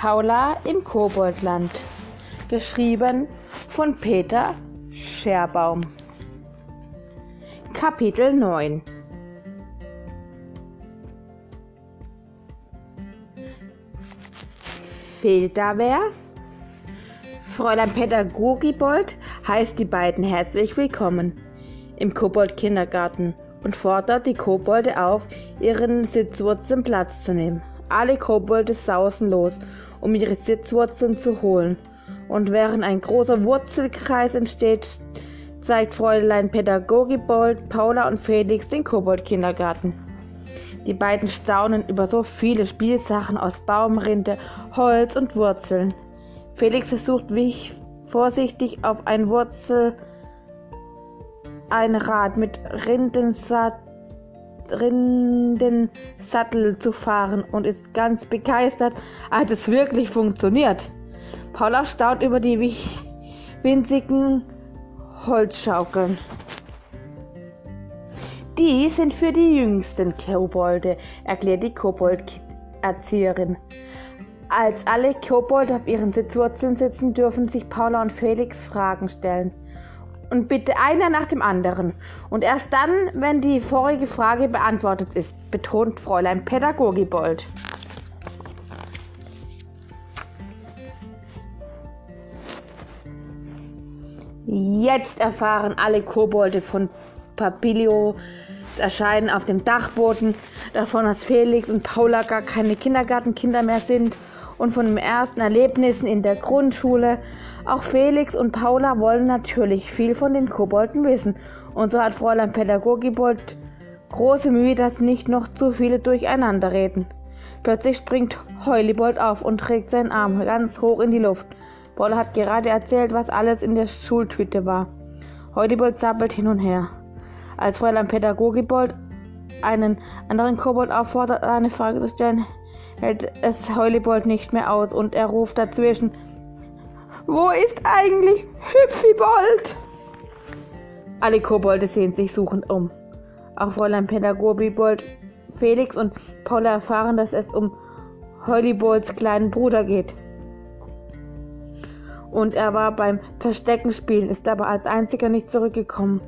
Paula im Koboldland. Geschrieben von Peter Scherbaum. Kapitel 9 Fehlt da wer? Fräulein Pädagogibold heißt die beiden herzlich willkommen im Kobold-Kindergarten und fordert die Kobolde auf, ihren Sitzwurzeln Platz zu nehmen. Alle Kobolde sausen los um ihre Sitzwurzeln zu holen. Und während ein großer Wurzelkreis entsteht, zeigt Fräulein Pädagogibold, Paula und Felix den Kobold-Kindergarten. Die beiden staunen über so viele Spielsachen aus Baumrinde, Holz und Wurzeln. Felix versucht wie vorsichtig auf ein Wurzel ein Rad mit Rindensattel Sattel zu fahren und ist ganz begeistert, als es wirklich funktioniert. Paula staunt über die winzigen Holzschaukeln. Die sind für die jüngsten Kobolde, erklärt die Kobold-Erzieherin. Als alle Kobolde auf ihren Sitzwurzeln sitzen, dürfen sich Paula und Felix Fragen stellen und bitte einer nach dem anderen. Und erst dann, wenn die vorige Frage beantwortet ist, betont Fräulein Pädagogibold. Jetzt erfahren alle Kobolde von Papilio Erscheinen auf dem Dachboden, davon, dass Felix und Paula gar keine Kindergartenkinder mehr sind und von den ersten Erlebnissen in der Grundschule, auch Felix und Paula wollen natürlich viel von den Kobolden wissen. Und so hat Fräulein Pädagogibold große Mühe, dass nicht noch zu viele durcheinander reden. Plötzlich springt Heulibold auf und trägt seinen Arm ganz hoch in die Luft. Paula hat gerade erzählt, was alles in der Schultüte war. Heulibold zappelt hin und her. Als Fräulein Pädagogibold einen anderen Kobold auffordert, eine Frage zu stellen, hält es Heulibold nicht mehr aus und er ruft dazwischen, wo ist eigentlich Hüpfibold? Alle Kobolde sehen sich suchend um. Auch Fräulein Pädagogibold, Felix und Paula erfahren, dass es um Hollybolds kleinen Bruder geht. Und er war beim Verstecken spielen, ist aber als einziger nicht zurückgekommen.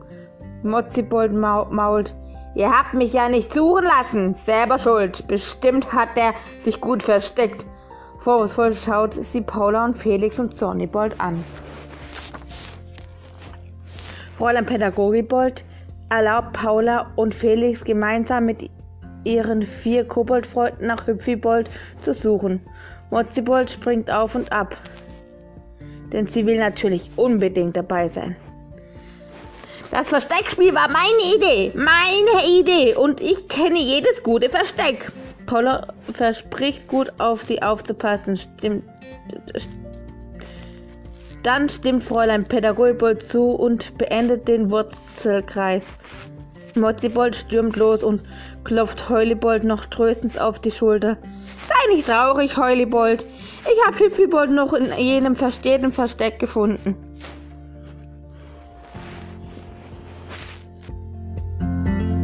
Mozzibold mault. Ihr habt mich ja nicht suchen lassen. Selber schuld. Bestimmt hat er sich gut versteckt. Vorwurfsvoll schaut sie Paula und Felix und Sonnybold an. Fräulein Pädagogibold erlaubt Paula und Felix gemeinsam mit ihren vier Koboldfreunden nach Hüpfibold zu suchen. Mozzibold springt auf und ab, denn sie will natürlich unbedingt dabei sein. Das Versteckspiel war meine Idee, meine Idee und ich kenne jedes gute Versteck. Paula verspricht gut auf sie aufzupassen. Stimmt. Dann stimmt Fräulein Pädagogbold zu und beendet den Wurzelkreis. Mozzibold stürmt los und klopft Heulibold noch tröstend auf die Schulter. Sei nicht traurig, Heulibold. Ich habe Hüpfibold noch in jenem verstehenden Versteck gefunden.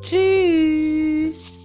Tschüss.